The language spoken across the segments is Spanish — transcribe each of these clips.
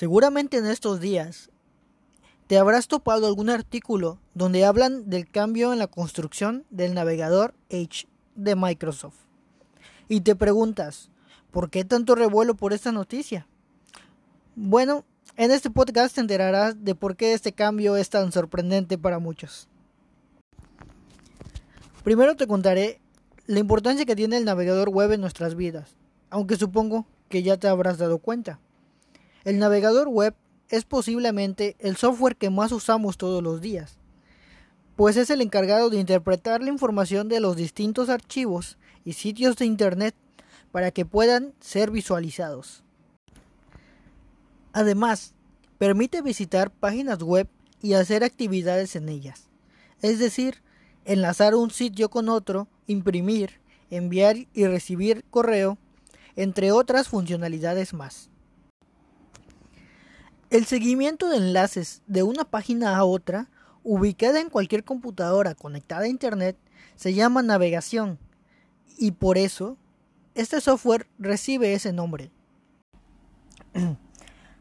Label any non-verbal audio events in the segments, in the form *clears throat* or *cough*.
Seguramente en estos días te habrás topado algún artículo donde hablan del cambio en la construcción del navegador Edge de Microsoft. Y te preguntas, ¿por qué tanto revuelo por esta noticia? Bueno, en este podcast te enterarás de por qué este cambio es tan sorprendente para muchos. Primero te contaré la importancia que tiene el navegador web en nuestras vidas, aunque supongo que ya te habrás dado cuenta. El navegador web es posiblemente el software que más usamos todos los días, pues es el encargado de interpretar la información de los distintos archivos y sitios de Internet para que puedan ser visualizados. Además, permite visitar páginas web y hacer actividades en ellas, es decir, enlazar un sitio con otro, imprimir, enviar y recibir correo, entre otras funcionalidades más. El seguimiento de enlaces de una página a otra, ubicada en cualquier computadora conectada a Internet, se llama navegación y por eso este software recibe ese nombre. *clears throat*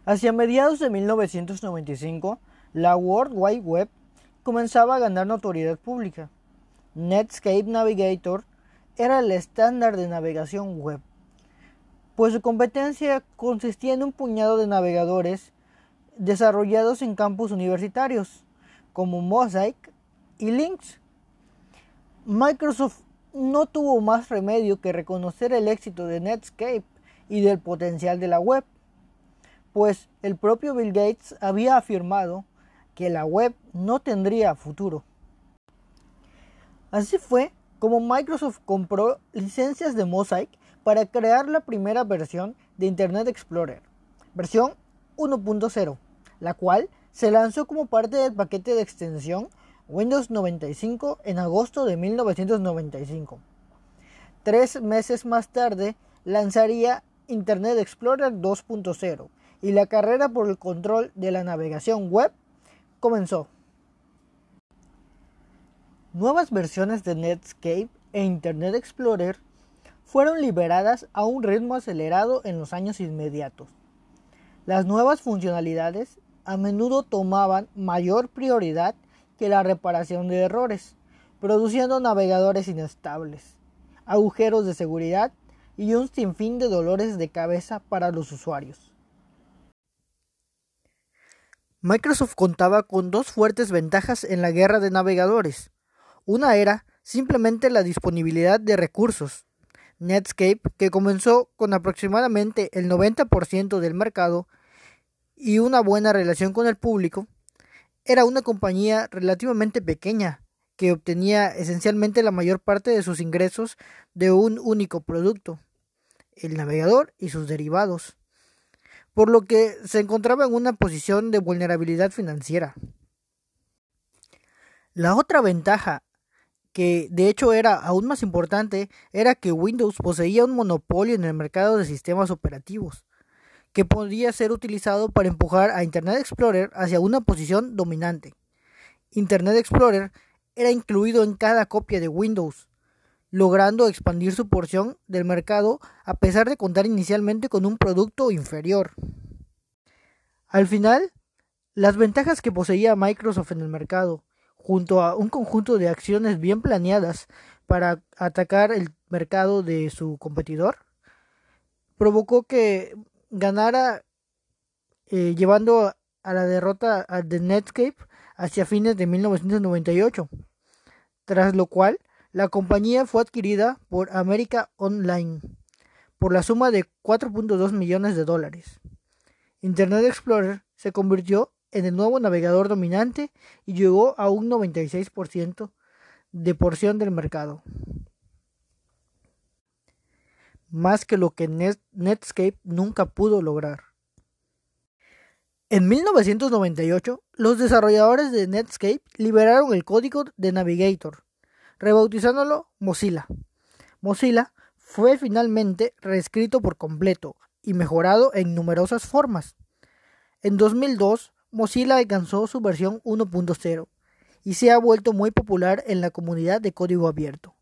Hacia mediados de 1995, la World Wide Web comenzaba a ganar notoriedad pública. Netscape Navigator era el estándar de navegación web, pues su competencia consistía en un puñado de navegadores desarrollados en campus universitarios, como Mosaic y Lynx. Microsoft no tuvo más remedio que reconocer el éxito de Netscape y del potencial de la web, pues el propio Bill Gates había afirmado que la web no tendría futuro. Así fue como Microsoft compró licencias de Mosaic para crear la primera versión de Internet Explorer, versión 1.0 la cual se lanzó como parte del paquete de extensión Windows 95 en agosto de 1995. Tres meses más tarde lanzaría Internet Explorer 2.0 y la carrera por el control de la navegación web comenzó. Nuevas versiones de Netscape e Internet Explorer fueron liberadas a un ritmo acelerado en los años inmediatos. Las nuevas funcionalidades a menudo tomaban mayor prioridad que la reparación de errores, produciendo navegadores inestables, agujeros de seguridad y un sinfín de dolores de cabeza para los usuarios. Microsoft contaba con dos fuertes ventajas en la guerra de navegadores. Una era simplemente la disponibilidad de recursos. Netscape, que comenzó con aproximadamente el 90% del mercado, y una buena relación con el público, era una compañía relativamente pequeña que obtenía esencialmente la mayor parte de sus ingresos de un único producto, el navegador y sus derivados, por lo que se encontraba en una posición de vulnerabilidad financiera. La otra ventaja, que de hecho era aún más importante, era que Windows poseía un monopolio en el mercado de sistemas operativos que podía ser utilizado para empujar a Internet Explorer hacia una posición dominante. Internet Explorer era incluido en cada copia de Windows, logrando expandir su porción del mercado a pesar de contar inicialmente con un producto inferior. Al final, las ventajas que poseía Microsoft en el mercado, junto a un conjunto de acciones bien planeadas para atacar el mercado de su competidor, provocó que ganara eh, llevando a la derrota de Netscape hacia fines de 1998, tras lo cual la compañía fue adquirida por America Online por la suma de 4.2 millones de dólares. Internet Explorer se convirtió en el nuevo navegador dominante y llegó a un 96% de porción del mercado más que lo que Netscape nunca pudo lograr. En 1998, los desarrolladores de Netscape liberaron el código de Navigator, rebautizándolo Mozilla. Mozilla fue finalmente reescrito por completo y mejorado en numerosas formas. En 2002, Mozilla alcanzó su versión 1.0 y se ha vuelto muy popular en la comunidad de código abierto.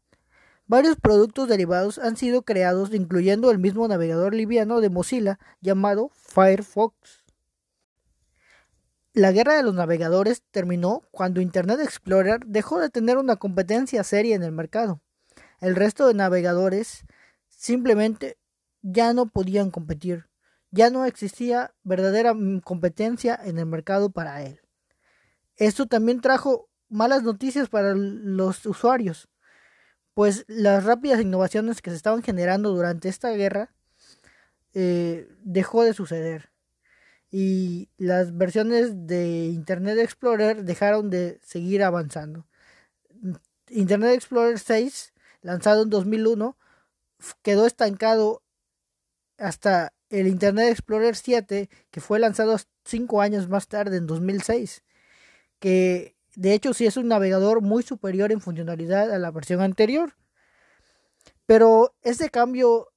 Varios productos derivados han sido creados, incluyendo el mismo navegador liviano de Mozilla llamado Firefox. La guerra de los navegadores terminó cuando Internet Explorer dejó de tener una competencia seria en el mercado. El resto de navegadores simplemente ya no podían competir. Ya no existía verdadera competencia en el mercado para él. Esto también trajo malas noticias para los usuarios, pues las rápidas innovaciones que se estaban generando durante esta guerra eh, dejó de suceder y las versiones de Internet Explorer dejaron de seguir avanzando. Internet Explorer 6, lanzado en 2001, quedó estancado hasta el Internet Explorer 7, que fue lanzado cinco años más tarde, en 2006, que de hecho sí es un navegador muy superior en funcionalidad a la versión anterior. Pero este cambio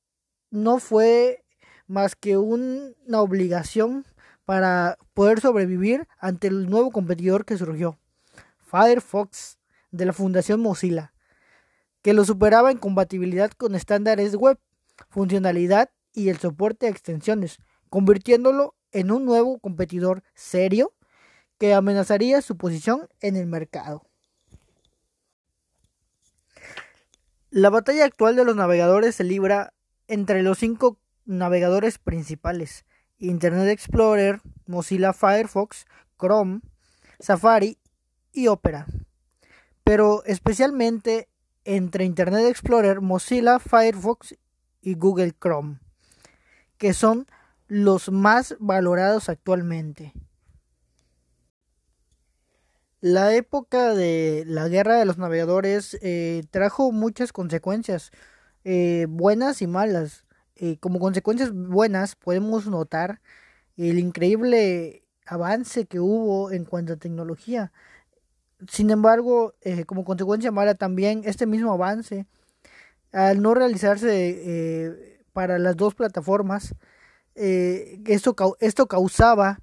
no fue más que una obligación para poder sobrevivir ante el nuevo competidor que surgió, Firefox, de la Fundación Mozilla, que lo superaba en compatibilidad con estándares web, funcionalidad y el soporte a extensiones, convirtiéndolo en un nuevo competidor serio que amenazaría su posición en el mercado. La batalla actual de los navegadores se libra entre los cinco navegadores principales, Internet Explorer, Mozilla Firefox, Chrome, Safari y Opera. Pero especialmente entre Internet Explorer, Mozilla Firefox y Google Chrome que son los más valorados actualmente. La época de la guerra de los navegadores eh, trajo muchas consecuencias, eh, buenas y malas. Eh, como consecuencias buenas podemos notar el increíble avance que hubo en cuanto a tecnología. Sin embargo, como consecuencia mala también este mismo avance, al no realizarse para las dos plataformas. Eh, esto, esto causaba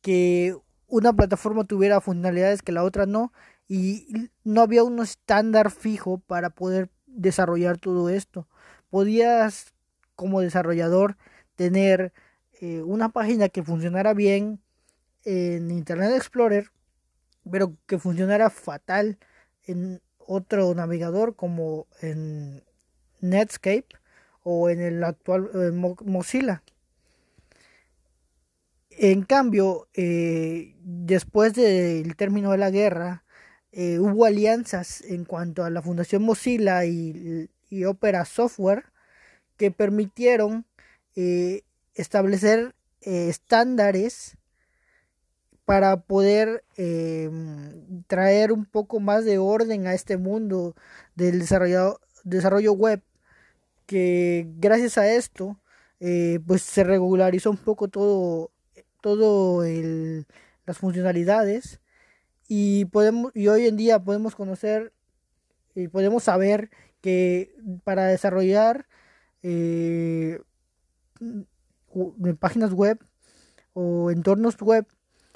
que una plataforma tuviera funcionalidades que la otra no y no había un estándar fijo para poder desarrollar todo esto. Podías como desarrollador tener eh, una página que funcionara bien en Internet Explorer, pero que funcionara fatal en otro navegador como en Netscape o en el actual Mozilla. En cambio, eh, después del término de la guerra, eh, hubo alianzas en cuanto a la Fundación Mozilla y, Opera Software que permitieron eh, establecer estándares para poder traer un poco más de orden a este mundo del desarrollo web que gracias a esto eh, pues se regularizó un poco todo todo el, las funcionalidades y podemos y hoy en día podemos conocer y podemos saber que para desarrollar eh, páginas web o entornos web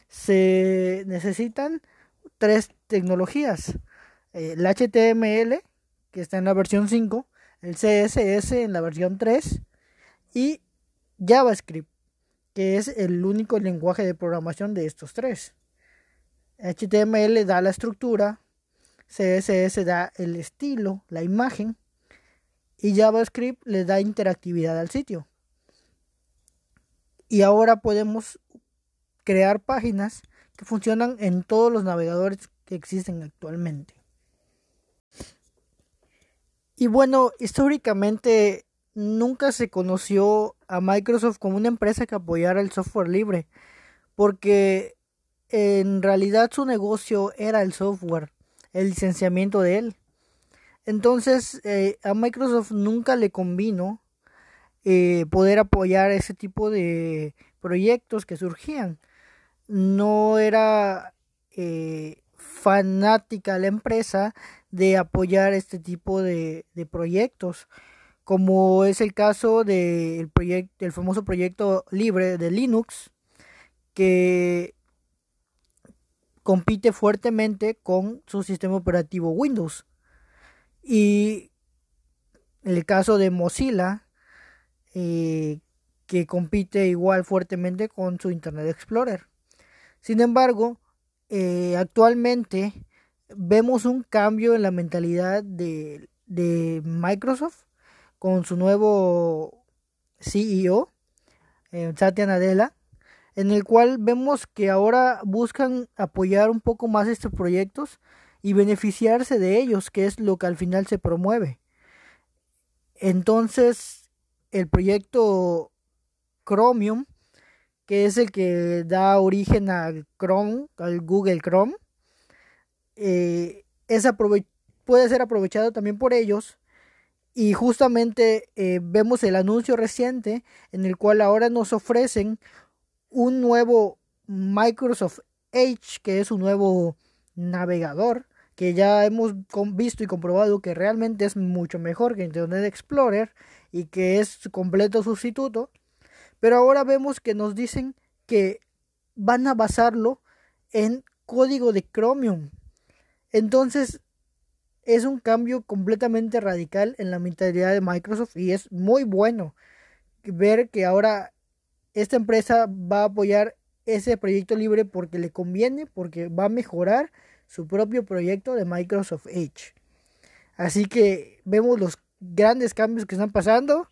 se necesitan tres tecnologías el HTML que está en la versión 5 el CSS en la versión 3 y JavaScript, que es el único lenguaje de programación de estos tres. HTML da la estructura, CSS da el estilo, la imagen, y JavaScript le da interactividad al sitio. Y ahora podemos crear páginas que funcionan en todos los navegadores que existen actualmente. Y bueno, históricamente nunca se conoció a Microsoft como una empresa que apoyara el software libre, porque en realidad su negocio era el software, el licenciamiento de él. Entonces eh, a Microsoft nunca le convino eh, poder apoyar ese tipo de proyectos que surgían. No era eh, fanática la empresa de apoyar este tipo de, proyectos, como es el caso del proyecto, el famoso proyecto libre de Linux, que compite fuertemente con su sistema operativo Windows. Y el caso de Mozilla, eh, que compite igual fuertemente con su Internet Explorer. Sin embargo, eh, actualmente vemos un cambio en la mentalidad de, de Microsoft con su nuevo CEO, eh, Satya Nadella, en el cual vemos que ahora buscan apoyar un poco más estos proyectos y beneficiarse de ellos, que es lo que al final se promueve. Entonces, el proyecto Chromium, que es el que da origen al Chrome, al Google Chrome, eh, puede ser aprovechado también por ellos. Y justamente eh, vemos el anuncio reciente en el cual ahora nos ofrecen un nuevo Microsoft Edge, que es un nuevo navegador, que ya hemos visto y comprobado que realmente es mucho mejor que Internet Explorer y que es su completo sustituto. Pero ahora vemos que nos dicen que van a basarlo en código de Chromium. Entonces es un cambio completamente radical en la mentalidad de Microsoft y es muy bueno ver que ahora esta empresa va a apoyar ese proyecto libre porque le conviene, porque va a mejorar su propio proyecto de Microsoft Edge. Así que vemos los grandes cambios que están pasando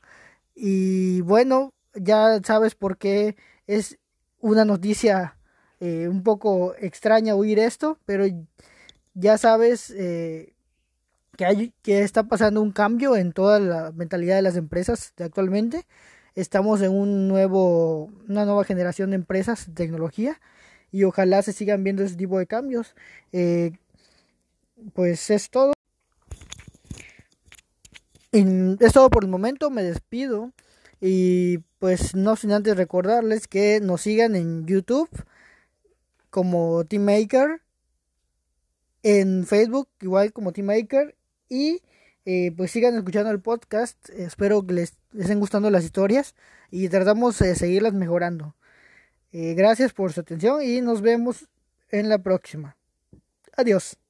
y bueno, ya sabes por qué es una noticia eh, un poco extraña oír esto, pero ya sabes eh, que, hay, que está pasando un cambio en toda la mentalidad de las empresas de actualmente. Estamos en un nuevo, una nueva generación de empresas de tecnología y ojalá se sigan viendo ese tipo de cambios. Eh, pues es todo. es todo por el momento, me despido. Y pues no sin antes recordarles que nos sigan en YouTube como Teammaker, en Facebook igual como Teammaker y eh, pues sigan escuchando el podcast. Espero que les, estén gustando las historias y tratamos de seguirlas mejorando. Eh, gracias por su atención y nos vemos en la próxima. Adiós.